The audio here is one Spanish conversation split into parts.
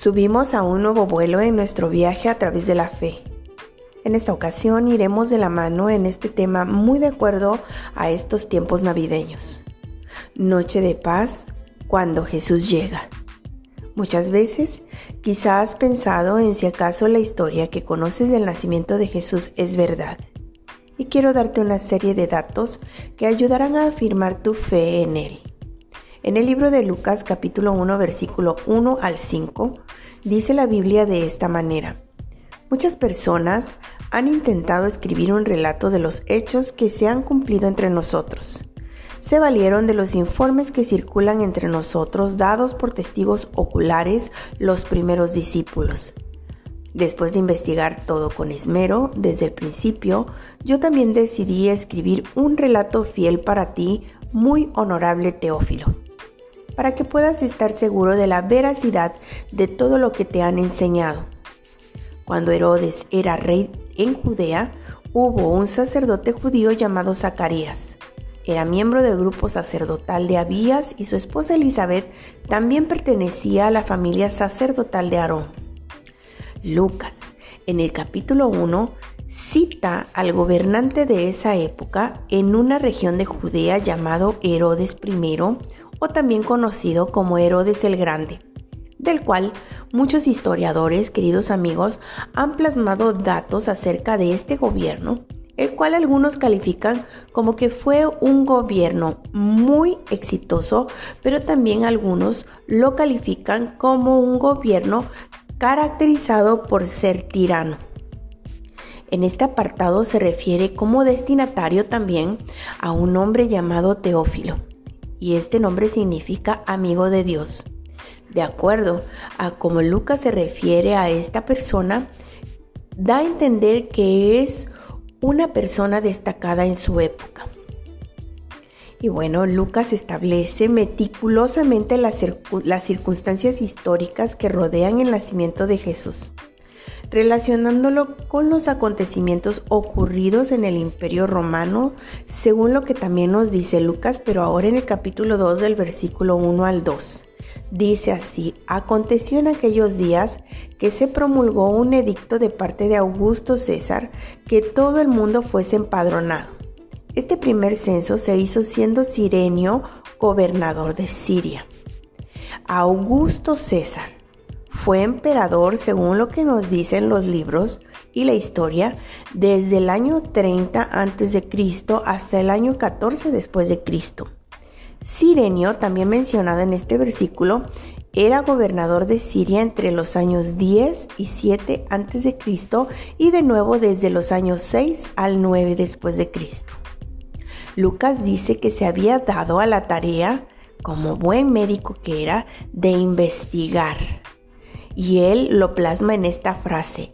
Subimos a un nuevo vuelo en nuestro viaje a través de la fe. En esta ocasión iremos de la mano en este tema muy de acuerdo a estos tiempos navideños. Noche de paz cuando Jesús llega. Muchas veces quizás has pensado en si acaso la historia que conoces del nacimiento de Jesús es verdad. Y quiero darte una serie de datos que ayudarán a afirmar tu fe en Él. En el libro de Lucas capítulo 1 versículo 1 al 5 dice la Biblia de esta manera. Muchas personas han intentado escribir un relato de los hechos que se han cumplido entre nosotros. Se valieron de los informes que circulan entre nosotros dados por testigos oculares los primeros discípulos. Después de investigar todo con esmero desde el principio, yo también decidí escribir un relato fiel para ti, muy honorable Teófilo para que puedas estar seguro de la veracidad de todo lo que te han enseñado. Cuando Herodes era rey en Judea, hubo un sacerdote judío llamado Zacarías. Era miembro del grupo sacerdotal de Abías y su esposa Elizabeth también pertenecía a la familia sacerdotal de Aarón. Lucas, en el capítulo 1, cita al gobernante de esa época en una región de Judea llamado Herodes I o también conocido como Herodes el Grande, del cual muchos historiadores, queridos amigos, han plasmado datos acerca de este gobierno, el cual algunos califican como que fue un gobierno muy exitoso, pero también algunos lo califican como un gobierno caracterizado por ser tirano. En este apartado se refiere como destinatario también a un hombre llamado Teófilo, y este nombre significa amigo de Dios. De acuerdo a cómo Lucas se refiere a esta persona, da a entender que es una persona destacada en su época. Y bueno, Lucas establece meticulosamente las, las circunstancias históricas que rodean el nacimiento de Jesús relacionándolo con los acontecimientos ocurridos en el Imperio Romano, según lo que también nos dice Lucas, pero ahora en el capítulo 2 del versículo 1 al 2. Dice así, aconteció en aquellos días que se promulgó un edicto de parte de Augusto César que todo el mundo fuese empadronado. Este primer censo se hizo siendo Sirenio gobernador de Siria. Augusto César fue emperador, según lo que nos dicen los libros y la historia, desde el año 30 a.C. hasta el año 14 después de Cristo. Sirenio, también mencionado en este versículo, era gobernador de Siria entre los años 10 y 7 a.C. y de nuevo desde los años 6 al 9 después de Cristo. Lucas dice que se había dado a la tarea, como buen médico que era, de investigar y él lo plasma en esta frase,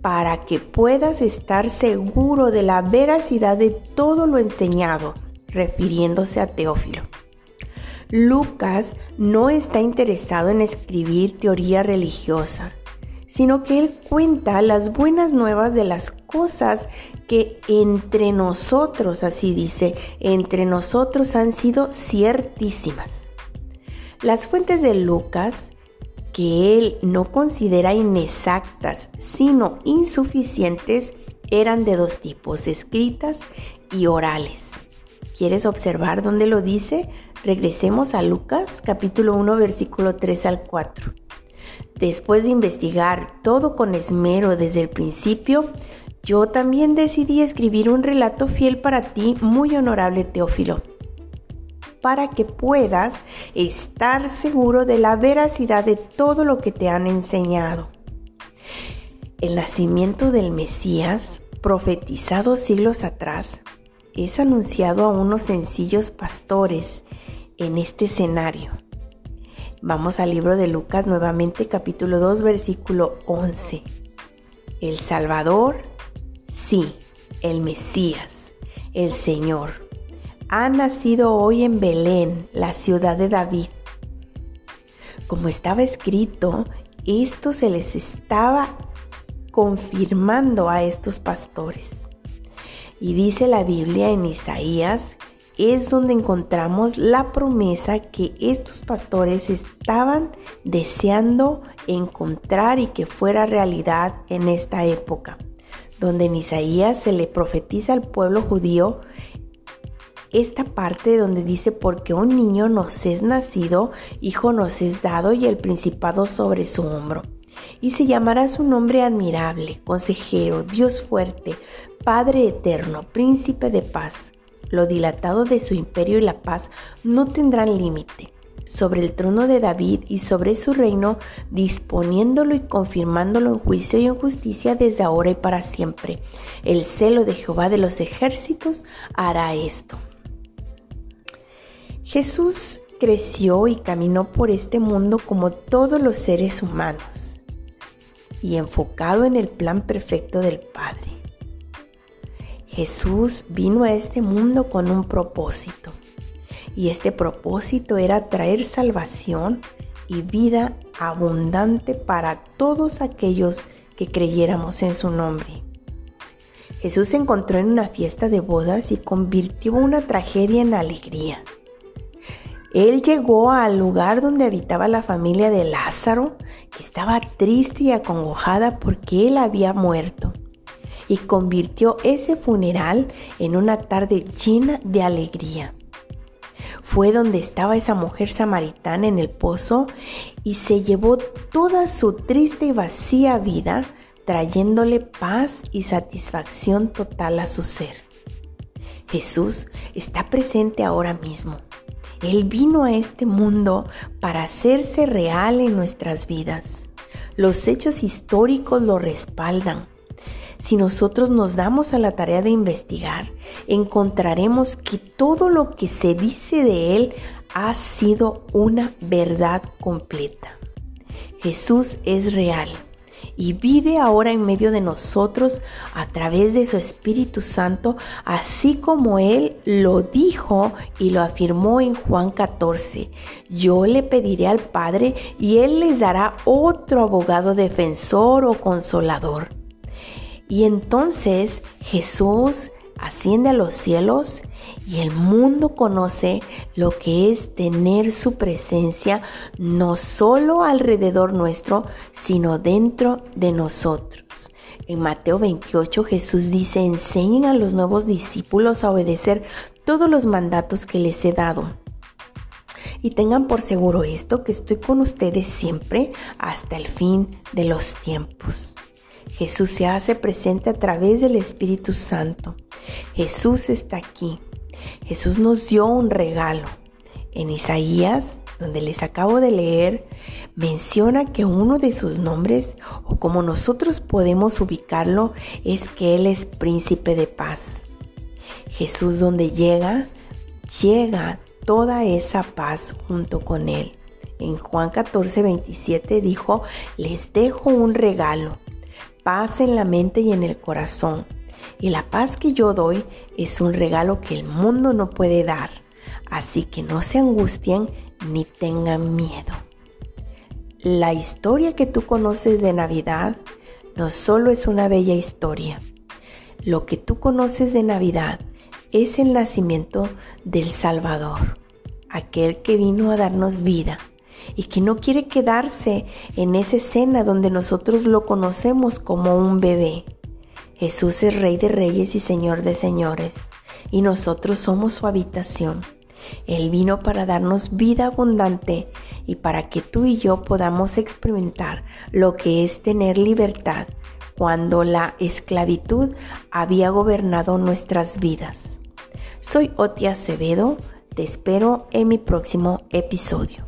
para que puedas estar seguro de la veracidad de todo lo enseñado, refiriéndose a Teófilo. Lucas no está interesado en escribir teoría religiosa, sino que él cuenta las buenas nuevas de las cosas que entre nosotros, así dice, entre nosotros han sido ciertísimas. Las fuentes de Lucas que él no considera inexactas, sino insuficientes, eran de dos tipos, escritas y orales. ¿Quieres observar dónde lo dice? Regresemos a Lucas capítulo 1 versículo 3 al 4. Después de investigar todo con esmero desde el principio, yo también decidí escribir un relato fiel para ti, muy honorable Teófilo para que puedas estar seguro de la veracidad de todo lo que te han enseñado. El nacimiento del Mesías, profetizado siglos atrás, es anunciado a unos sencillos pastores en este escenario. Vamos al libro de Lucas nuevamente, capítulo 2, versículo 11. El Salvador, sí, el Mesías, el Señor ha nacido hoy en Belén, la ciudad de David. Como estaba escrito, esto se les estaba confirmando a estos pastores. Y dice la Biblia en Isaías es donde encontramos la promesa que estos pastores estaban deseando encontrar y que fuera realidad en esta época, donde en Isaías se le profetiza al pueblo judío esta parte donde dice, porque un niño nos es nacido, hijo nos es dado y el principado sobre su hombro. Y se llamará su nombre admirable, consejero, Dios fuerte, Padre eterno, príncipe de paz. Lo dilatado de su imperio y la paz no tendrán límite sobre el trono de David y sobre su reino, disponiéndolo y confirmándolo en juicio y en justicia desde ahora y para siempre. El celo de Jehová de los ejércitos hará esto. Jesús creció y caminó por este mundo como todos los seres humanos y enfocado en el plan perfecto del Padre. Jesús vino a este mundo con un propósito y este propósito era traer salvación y vida abundante para todos aquellos que creyéramos en su nombre. Jesús se encontró en una fiesta de bodas y convirtió una tragedia en alegría. Él llegó al lugar donde habitaba la familia de Lázaro, que estaba triste y acongojada porque él había muerto, y convirtió ese funeral en una tarde llena de alegría. Fue donde estaba esa mujer samaritana en el pozo y se llevó toda su triste y vacía vida, trayéndole paz y satisfacción total a su ser. Jesús está presente ahora mismo él vino a este mundo para hacerse real en nuestras vidas. Los hechos históricos lo respaldan. Si nosotros nos damos a la tarea de investigar, encontraremos que todo lo que se dice de Él ha sido una verdad completa. Jesús es real y vive ahora en medio de nosotros a través de su Espíritu Santo, así como Él lo dijo y lo afirmó en Juan 14. Yo le pediré al Padre y Él les dará otro abogado defensor o consolador. Y entonces Jesús asciende a los cielos y el mundo conoce lo que es tener su presencia no solo alrededor nuestro, sino dentro de nosotros. En Mateo 28 Jesús dice, enseñen a los nuevos discípulos a obedecer todos los mandatos que les he dado. Y tengan por seguro esto, que estoy con ustedes siempre hasta el fin de los tiempos. Jesús se hace presente a través del Espíritu Santo. Jesús está aquí. Jesús nos dio un regalo. En Isaías, donde les acabo de leer, menciona que uno de sus nombres, o como nosotros podemos ubicarlo, es que Él es príncipe de paz. Jesús donde llega, llega toda esa paz junto con Él. En Juan 14, 27 dijo, les dejo un regalo paz en la mente y en el corazón. Y la paz que yo doy es un regalo que el mundo no puede dar. Así que no se angustien ni tengan miedo. La historia que tú conoces de Navidad no solo es una bella historia. Lo que tú conoces de Navidad es el nacimiento del Salvador, aquel que vino a darnos vida y que no quiere quedarse en esa escena donde nosotros lo conocemos como un bebé. Jesús es Rey de Reyes y Señor de Señores, y nosotros somos su habitación. Él vino para darnos vida abundante y para que tú y yo podamos experimentar lo que es tener libertad cuando la esclavitud había gobernado nuestras vidas. Soy Otia Acevedo, te espero en mi próximo episodio.